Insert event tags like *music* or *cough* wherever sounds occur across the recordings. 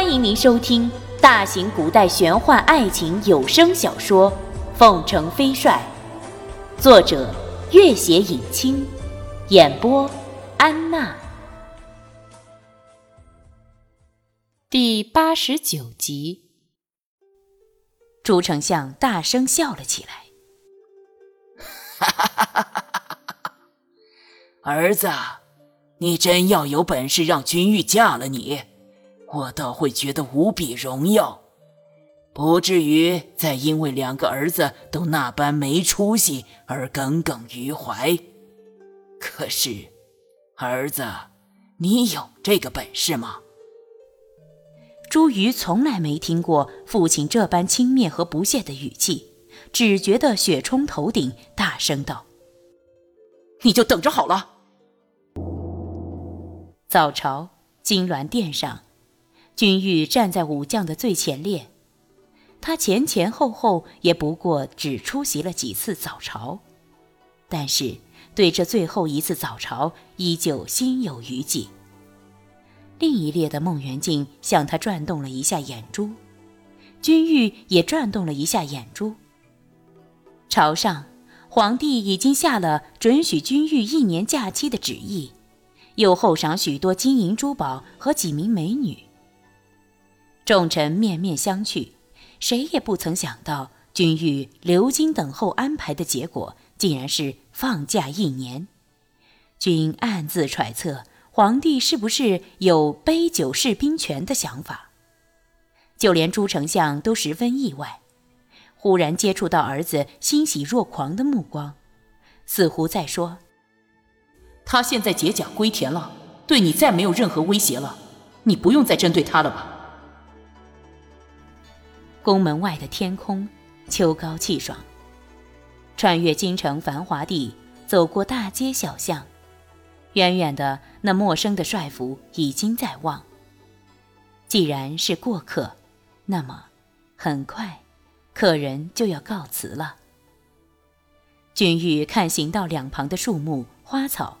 欢迎您收听大型古代玄幻爱情有声小说《凤城飞帅》，作者：月写影清，演播：安娜。第八十九集，朱丞相大声笑了起来：“哈哈哈哈哈哈！儿子，你真要有本事让君玉嫁了你！”我倒会觉得无比荣耀，不至于再因为两个儿子都那般没出息而耿耿于怀。可是，儿子，你有这个本事吗？朱瑜从来没听过父亲这般轻蔑和不屑的语气，只觉得血冲头顶，大声道：“你就等着好了。”早朝，金銮殿上。君玉站在武将的最前列，他前前后后也不过只出席了几次早朝，但是对这最后一次早朝依旧心有余悸。另一列的孟元敬向他转动了一下眼珠，君玉也转动了一下眼珠。朝上，皇帝已经下了准许君玉一年假期的旨意，又厚赏许多金银珠宝和几名美女。众臣面面相觑，谁也不曾想到君玉留京等候安排的结果，竟然是放假一年。君暗自揣测，皇帝是不是有杯酒释兵权的想法？就连朱丞相都十分意外，忽然接触到儿子欣喜若狂的目光，似乎在说：“他现在解甲归田了，对你再没有任何威胁了，你不用再针对他了吧？”宫门外的天空，秋高气爽。穿越京城繁华地，走过大街小巷，远远的那陌生的帅府已经在望。既然是过客，那么很快，客人就要告辞了。君玉看行道两旁的树木花草，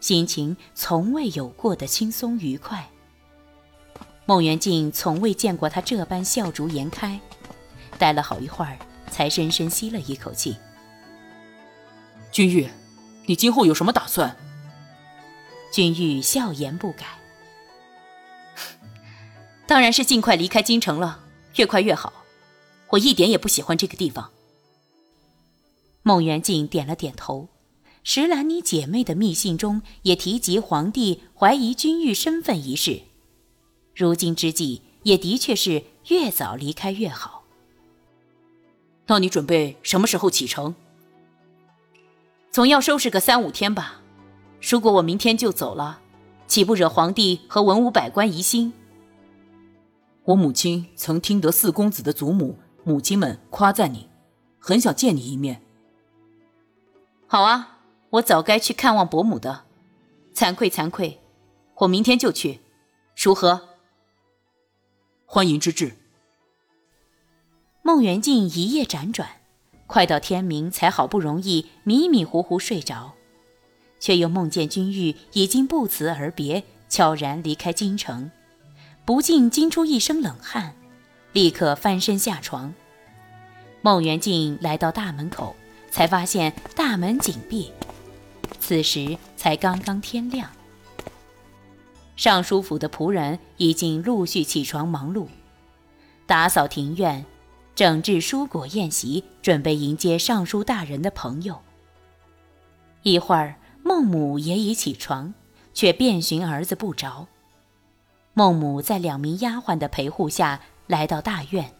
心情从未有过的轻松愉快。孟元敬从未见过他这般笑逐颜开，待了好一会儿，才深深吸了一口气。君玉，你今后有什么打算？君玉笑颜不改，*laughs* 当然是尽快离开京城了，越快越好。我一点也不喜欢这个地方。孟元敬点了点头。石兰妮姐妹的密信中也提及皇帝怀疑君玉身份一事。如今之计，也的确是越早离开越好。那你准备什么时候启程？总要收拾个三五天吧。如果我明天就走了，岂不惹皇帝和文武百官疑心？我母亲曾听得四公子的祖母、母亲们夸赞你，很想见你一面。好啊，我早该去看望伯母的，惭愧惭愧，我明天就去，如何？欢迎之至。孟元敬一夜辗转，快到天明才好不容易迷迷糊糊睡着，却又梦见君玉已经不辞而别，悄然离开京城，不禁惊出一身冷汗，立刻翻身下床。孟元敬来到大门口，才发现大门紧闭，此时才刚刚天亮。尚书府的仆人已经陆续起床忙碌，打扫庭院，整治蔬果宴席，准备迎接尚书大人的朋友。一会儿，孟母也已起床，却遍寻儿子不着。孟母在两名丫鬟的陪护下来到大院，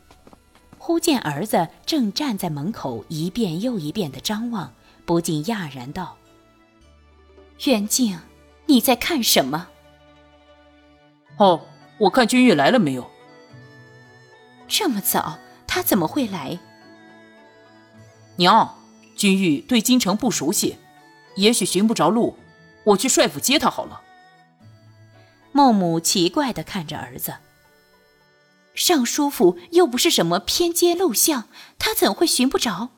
忽见儿子正站在门口，一遍又一遍的张望，不禁讶然道：“元敬，你在看什么？”哦，我看君玉来了没有？这么早，他怎么会来？娘，君玉对京城不熟悉，也许寻不着路，我去帅府接他好了。孟母奇怪的看着儿子。尚书府又不是什么偏街陋巷，他怎会寻不着？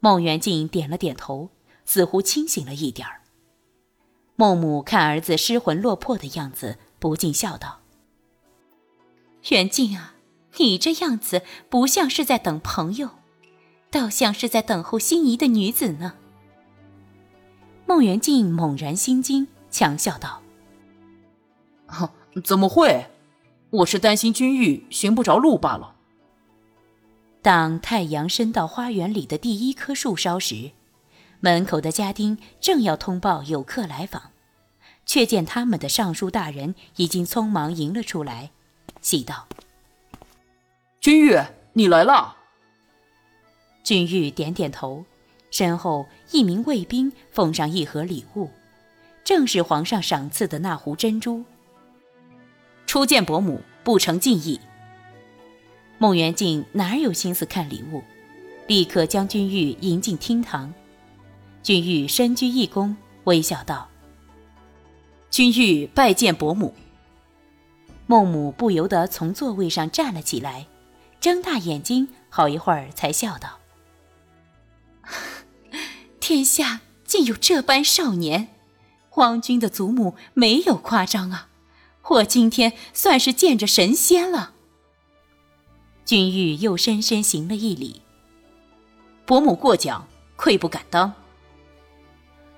孟元敬点了点头，似乎清醒了一点儿。孟母看儿子失魂落魄的样子。不禁笑道：“袁静啊，你这样子不像是在等朋友，倒像是在等候心仪的女子呢。孟元敬猛然心惊，强笑道：“怎么会？我是担心君玉寻不着路罢了。”当太阳升到花园里的第一棵树梢时，门口的家丁正要通报有客来访，却见他们的尚书大人已经匆忙迎了出来，喜道：“君玉，你来了。”君玉点点头。身后，一名卫兵奉上一盒礼物，正是皇上赏赐的那壶珍珠。初见伯母，不成敬意。孟元敬哪有心思看礼物，立刻将君玉迎进厅堂。君玉深鞠一躬，微笑道：“君玉拜见伯母。”孟母不由得从座位上站了起来，睁大眼睛，好一会儿才笑道。*laughs* 天下竟有这般少年，皇君的祖母没有夸张啊！我今天算是见着神仙了。君玉又深深行了一礼，伯母过奖，愧不敢当。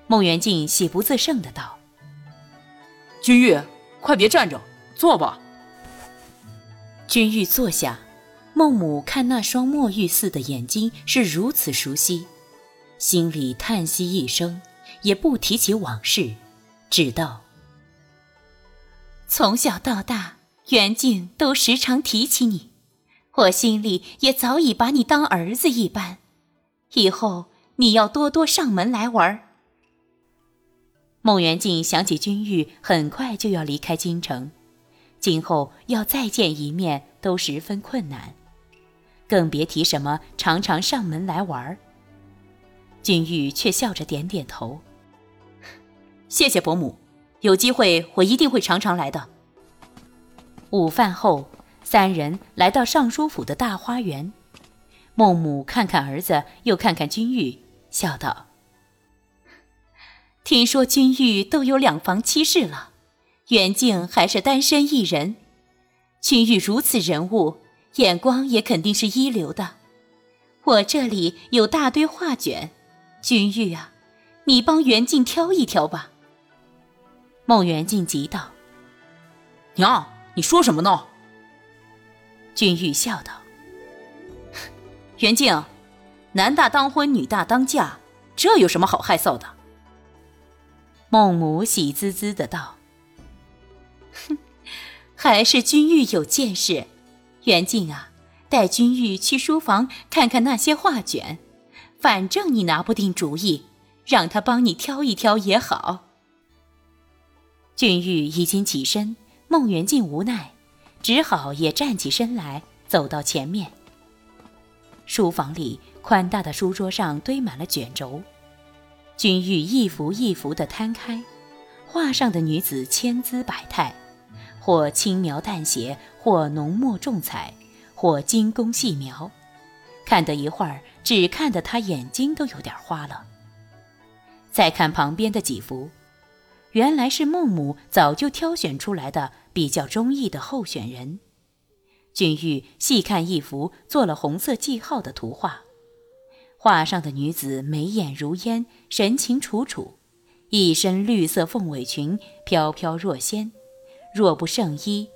孟元敬喜不自胜的道：“君玉，快别站着，坐吧。”君玉坐下，孟母看那双墨玉似的眼睛是如此熟悉。心里叹息一声，也不提起往事，只道：“从小到大，袁静都时常提起你，我心里也早已把你当儿子一般。以后你要多多上门来玩。”孟元敬想起君玉很快就要离开京城，今后要再见一面都十分困难，更别提什么常常上门来玩儿。君玉却笑着点点头。谢谢伯母，有机会我一定会常常来的。午饭后，三人来到尚书府的大花园。孟母看看儿子，又看看君玉，笑道：“听说君玉都有两房妻室了，袁静还是单身一人。君玉如此人物，眼光也肯定是一流的。我这里有大堆画卷。”君玉啊，你帮袁静挑一挑吧。孟元静急道：“娘，你说什么呢？”君玉笑道：“ *laughs* 袁静，男大当婚，女大当嫁，这有什么好害臊的？”孟母喜滋滋的道：“哼，还是君玉有见识。袁静啊，带君玉去书房看看那些画卷。”反正你拿不定主意，让他帮你挑一挑也好。俊玉已经起身，孟元敬无奈，只好也站起身来，走到前面。书房里宽大的书桌上堆满了卷轴，君玉一幅一幅的摊开，画上的女子千姿百态，或轻描淡写，或浓墨重彩，或精工细描，看得一会儿。只看得他眼睛都有点花了。再看旁边的几幅，原来是孟母早就挑选出来的比较中意的候选人。君玉细看一幅做了红色记号的图画，画上的女子眉眼如烟，神情楚楚，一身绿色凤尾裙，飘飘若仙，若不胜衣。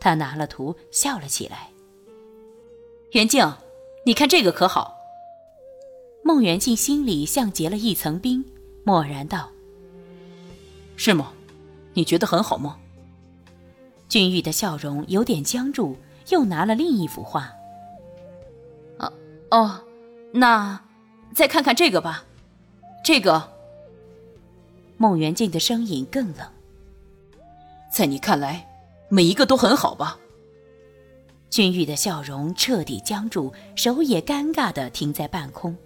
他拿了图笑了起来：“袁静，你看这个可好？”孟元敬心里像结了一层冰，默然道：“是吗？你觉得很好吗？”君玉的笑容有点僵住，又拿了另一幅画。“哦哦，那再看看这个吧。”这个。孟元敬的声音更冷。在你看来，每一个都很好吧？君玉的笑容彻底僵住，手也尴尬的停在半空。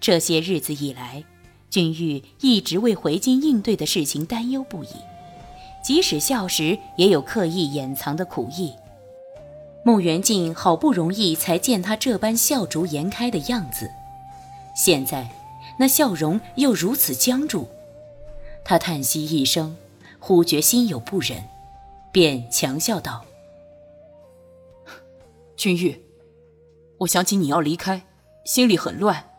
这些日子以来，君玉一直为回京应对的事情担忧不已，即使笑时也有刻意掩藏的苦意。孟元敬好不容易才见他这般笑逐颜开的样子，现在那笑容又如此僵住，他叹息一声，忽觉心有不忍，便强笑道：“君玉，我想起你要离开，心里很乱。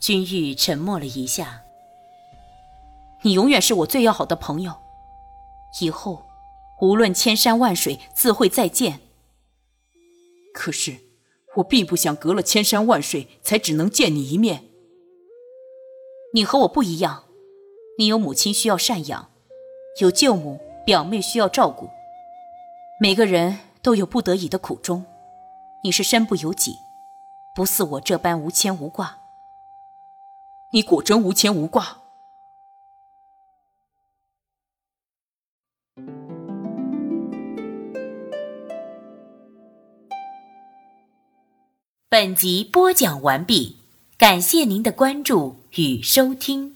君玉沉默了一下。你永远是我最要好的朋友，以后无论千山万水，自会再见。可是我并不想隔了千山万水才只能见你一面。你和我不一样，你有母亲需要赡养，有舅母、表妹需要照顾。每个人都有不得已的苦衷，你是身不由己，不似我这般无牵无挂。你果真无牵无挂。本集播讲完毕，感谢您的关注与收听。